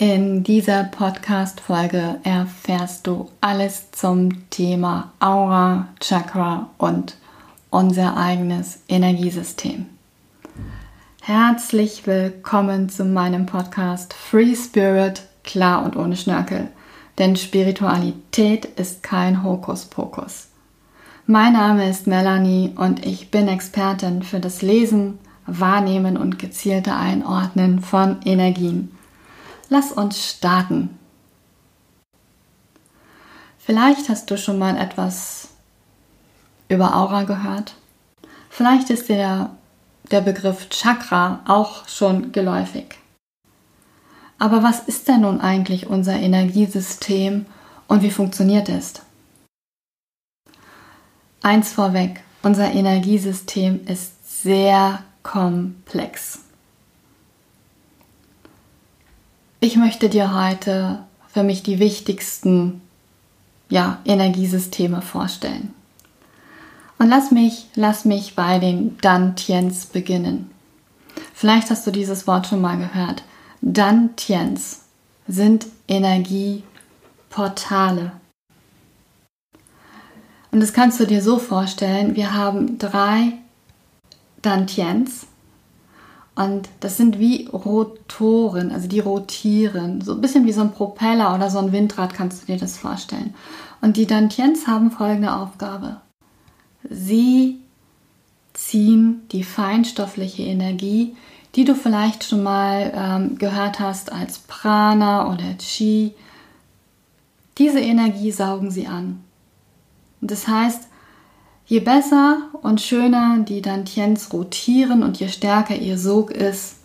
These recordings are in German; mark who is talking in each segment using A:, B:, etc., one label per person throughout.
A: In dieser Podcast-Folge erfährst du alles zum Thema Aura, Chakra und unser eigenes Energiesystem. Herzlich willkommen zu meinem Podcast Free Spirit, klar und ohne Schnörkel. Denn Spiritualität ist kein Hokuspokus. Mein Name ist Melanie und ich bin Expertin für das Lesen, Wahrnehmen und gezielte Einordnen von Energien. Lass uns starten. Vielleicht hast du schon mal etwas über Aura gehört. Vielleicht ist dir der, der Begriff Chakra auch schon geläufig. Aber was ist denn nun eigentlich unser Energiesystem und wie funktioniert es? Eins vorweg, unser Energiesystem ist sehr komplex. Ich möchte dir heute für mich die wichtigsten ja, Energiesysteme vorstellen. Und lass mich, lass mich bei den Dantiens beginnen. Vielleicht hast du dieses Wort schon mal gehört. Dantiens sind Energieportale. Und das kannst du dir so vorstellen, wir haben drei Dantiens und das sind wie Rotoren, also die rotieren. So ein bisschen wie so ein Propeller oder so ein Windrad kannst du dir das vorstellen. Und die Dantiens haben folgende Aufgabe. Sie ziehen die feinstoffliche Energie, die du vielleicht schon mal ähm, gehört hast als Prana oder Chi. Diese Energie saugen sie an. Das heißt, Je besser und schöner die Dantiens rotieren und je stärker ihr Sog ist,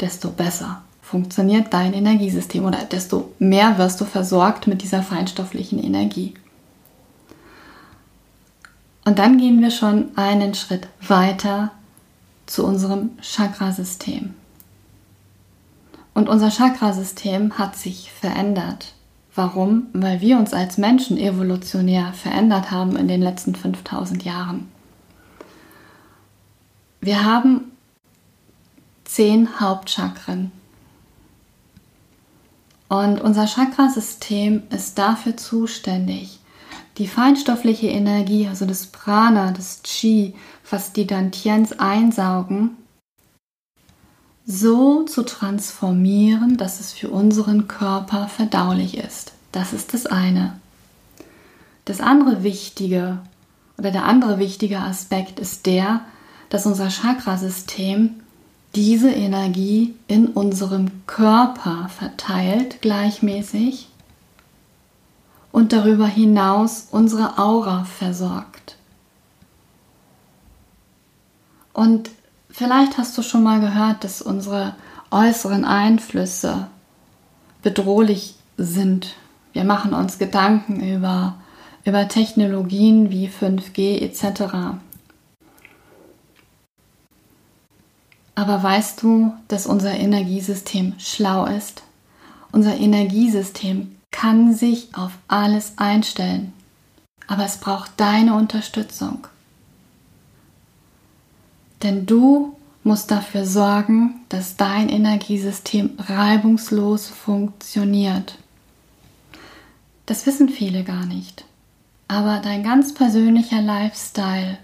A: desto besser funktioniert dein Energiesystem oder desto mehr wirst du versorgt mit dieser feinstofflichen Energie. Und dann gehen wir schon einen Schritt weiter zu unserem Chakrasystem. Und unser Chakrasystem hat sich verändert. Warum? Weil wir uns als Menschen evolutionär verändert haben in den letzten 5000 Jahren. Wir haben zehn Hauptchakren. Und unser Chakrasystem ist dafür zuständig, die feinstoffliche Energie, also das Prana, das Chi, was die Dantiens einsaugen, so zu transformieren, dass es für unseren Körper verdaulich ist. Das ist das eine. Das andere wichtige oder der andere wichtige Aspekt ist der, dass unser Chakrasystem diese Energie in unserem Körper verteilt gleichmäßig und darüber hinaus unsere Aura versorgt. Und Vielleicht hast du schon mal gehört, dass unsere äußeren Einflüsse bedrohlich sind. Wir machen uns Gedanken über, über Technologien wie 5G etc. Aber weißt du, dass unser Energiesystem schlau ist? Unser Energiesystem kann sich auf alles einstellen. Aber es braucht deine Unterstützung. Denn du musst dafür sorgen, dass dein Energiesystem reibungslos funktioniert. Das wissen viele gar nicht. Aber dein ganz persönlicher Lifestyle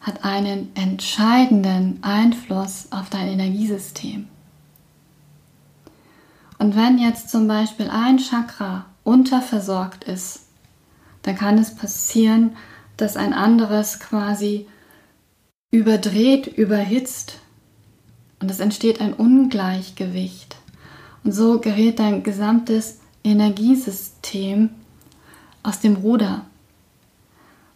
A: hat einen entscheidenden Einfluss auf dein Energiesystem. Und wenn jetzt zum Beispiel ein Chakra unterversorgt ist, dann kann es passieren, dass ein anderes quasi überdreht, überhitzt und es entsteht ein Ungleichgewicht. Und so gerät dein gesamtes Energiesystem aus dem Ruder.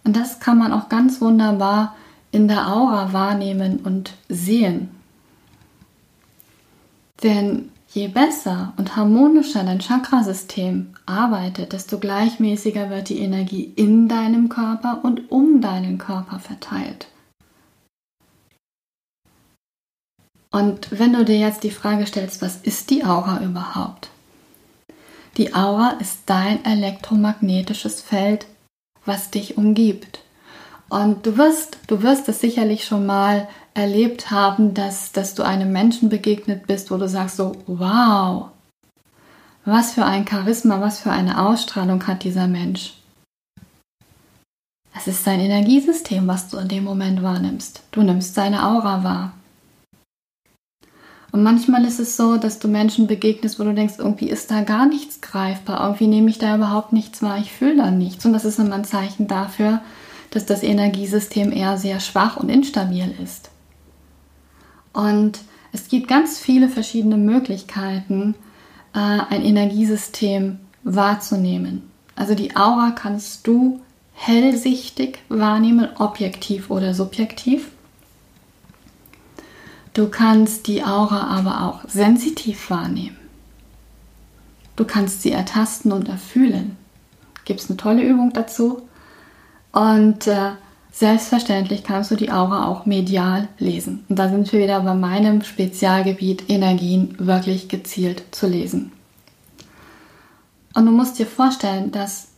A: Und das kann man auch ganz wunderbar in der Aura wahrnehmen und sehen. Denn je besser und harmonischer dein Chakrasystem arbeitet, desto gleichmäßiger wird die Energie in deinem Körper und um deinen Körper verteilt. Und wenn du dir jetzt die Frage stellst, was ist die Aura überhaupt? Die Aura ist dein elektromagnetisches Feld, was dich umgibt. Und du wirst, du wirst es sicherlich schon mal erlebt haben, dass, dass du einem Menschen begegnet bist, wo du sagst so, wow, Was für ein Charisma, was für eine Ausstrahlung hat dieser Mensch? Es ist sein Energiesystem, was du in dem Moment wahrnimmst. Du nimmst seine Aura wahr. Und manchmal ist es so, dass du Menschen begegnest, wo du denkst, irgendwie ist da gar nichts greifbar, irgendwie nehme ich da überhaupt nichts wahr, ich fühle da nichts. Und das ist immer ein Zeichen dafür, dass das Energiesystem eher sehr schwach und instabil ist. Und es gibt ganz viele verschiedene Möglichkeiten, äh, ein Energiesystem wahrzunehmen. Also die Aura kannst du hellsichtig wahrnehmen, objektiv oder subjektiv. Du kannst die Aura aber auch sensitiv wahrnehmen. Du kannst sie ertasten und erfühlen. Gibt es eine tolle Übung dazu. Und äh, selbstverständlich kannst du die Aura auch medial lesen. Und da sind wir wieder bei meinem Spezialgebiet Energien wirklich gezielt zu lesen. Und du musst dir vorstellen, dass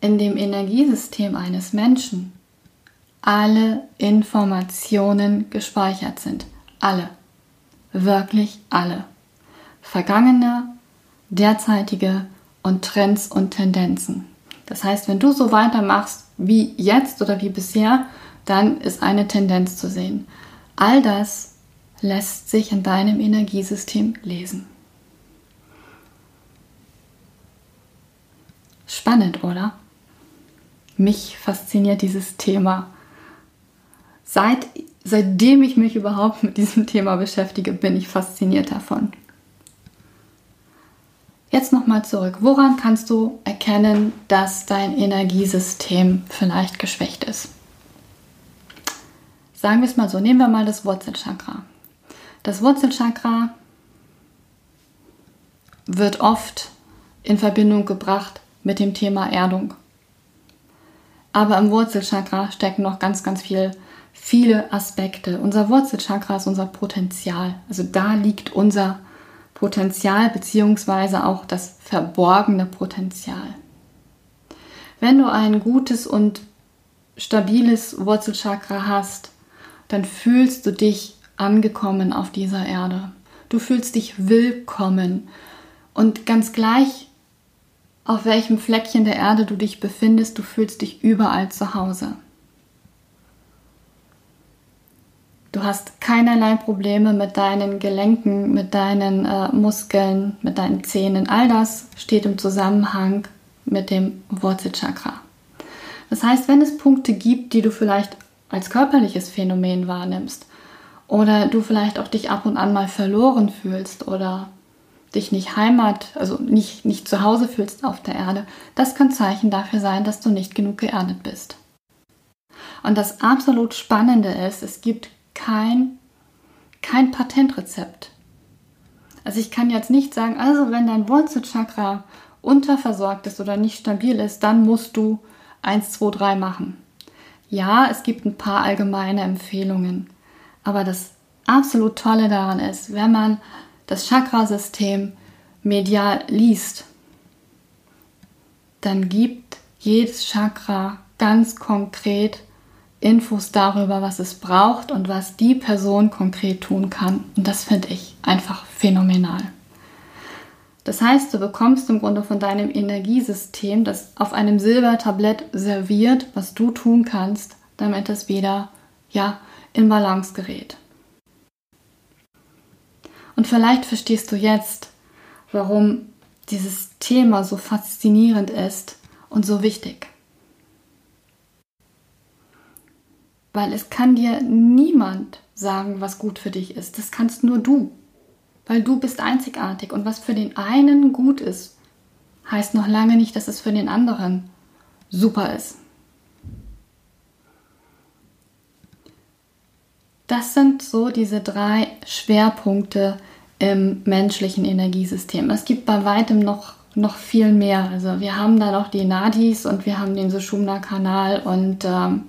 A: in dem Energiesystem eines Menschen alle Informationen gespeichert sind. Alle. Wirklich alle. Vergangene, derzeitige und Trends und Tendenzen. Das heißt, wenn du so weitermachst wie jetzt oder wie bisher, dann ist eine Tendenz zu sehen. All das lässt sich in deinem Energiesystem lesen. Spannend, oder? Mich fasziniert dieses Thema. Seit seitdem ich mich überhaupt mit diesem Thema beschäftige, bin ich fasziniert davon. Jetzt nochmal zurück. Woran kannst du erkennen, dass dein Energiesystem vielleicht geschwächt ist? Sagen wir es mal so, nehmen wir mal das Wurzelchakra. Das Wurzelchakra wird oft in Verbindung gebracht mit dem Thema Erdung. Aber im Wurzelchakra steckt noch ganz, ganz viel viele Aspekte. Unser Wurzelchakra ist unser Potenzial. Also da liegt unser Potenzial beziehungsweise auch das verborgene Potenzial. Wenn du ein gutes und stabiles Wurzelchakra hast, dann fühlst du dich angekommen auf dieser Erde. Du fühlst dich willkommen und ganz gleich, auf welchem Fleckchen der Erde du dich befindest, du fühlst dich überall zu Hause. Du hast keinerlei Probleme mit deinen Gelenken, mit deinen äh, Muskeln, mit deinen Zähnen. All das steht im Zusammenhang mit dem Wurzelchakra. Das heißt, wenn es Punkte gibt, die du vielleicht als körperliches Phänomen wahrnimmst oder du vielleicht auch dich ab und an mal verloren fühlst oder dich nicht Heimat, also nicht, nicht zu Hause fühlst auf der Erde, das kann Zeichen dafür sein, dass du nicht genug geerdet bist. Und das absolut Spannende ist, es gibt kein, kein Patentrezept. Also ich kann jetzt nicht sagen, also wenn dein Wurzelchakra unterversorgt ist oder nicht stabil ist, dann musst du 1, 2, 3 machen. Ja, es gibt ein paar allgemeine Empfehlungen, aber das absolut Tolle daran ist, wenn man das Chakrasystem medial liest, dann gibt jedes Chakra ganz konkret Infos darüber, was es braucht und was die Person konkret tun kann. Und das finde ich einfach phänomenal. Das heißt, du bekommst im Grunde von deinem Energiesystem das auf einem Silbertablett serviert, was du tun kannst, damit es wieder ja, in Balance gerät. Und vielleicht verstehst du jetzt, warum dieses Thema so faszinierend ist und so wichtig. Weil es kann dir niemand sagen, was gut für dich ist. Das kannst nur du. Weil du bist einzigartig. Und was für den einen gut ist, heißt noch lange nicht, dass es für den anderen super ist. Das sind so diese drei Schwerpunkte im menschlichen Energiesystem. Es gibt bei weitem noch, noch viel mehr. Also wir haben da noch die Nadis und wir haben den Sushumna-Kanal und ähm,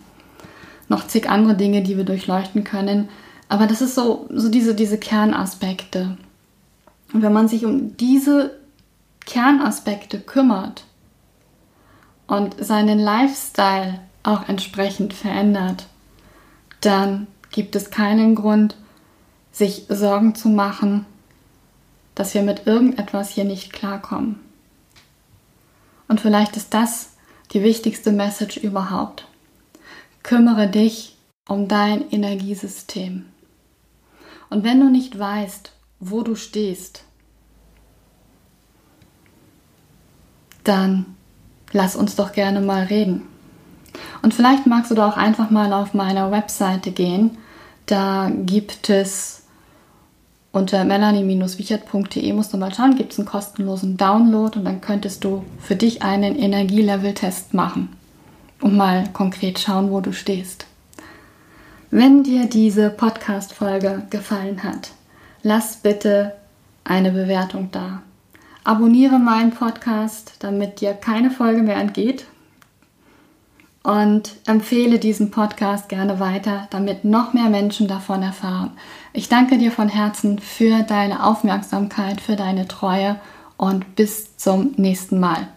A: noch zig andere Dinge, die wir durchleuchten können. Aber das ist so, so diese, diese Kernaspekte. Und wenn man sich um diese Kernaspekte kümmert und seinen Lifestyle auch entsprechend verändert, dann gibt es keinen Grund, sich Sorgen zu machen, dass wir mit irgendetwas hier nicht klarkommen. Und vielleicht ist das die wichtigste Message überhaupt. Kümmere dich um dein Energiesystem. Und wenn du nicht weißt, wo du stehst, dann lass uns doch gerne mal reden. Und vielleicht magst du da auch einfach mal auf meiner Webseite gehen. Da gibt es unter melanie-wichert.de musst du mal schauen, gibt es einen kostenlosen Download und dann könntest du für dich einen Energielevel-Test machen und mal konkret schauen, wo du stehst. Wenn dir diese Podcast-Folge gefallen hat, lass bitte eine Bewertung da. Abonniere meinen Podcast, damit dir keine Folge mehr entgeht. Und empfehle diesen Podcast gerne weiter, damit noch mehr Menschen davon erfahren. Ich danke dir von Herzen für deine Aufmerksamkeit, für deine Treue und bis zum nächsten Mal.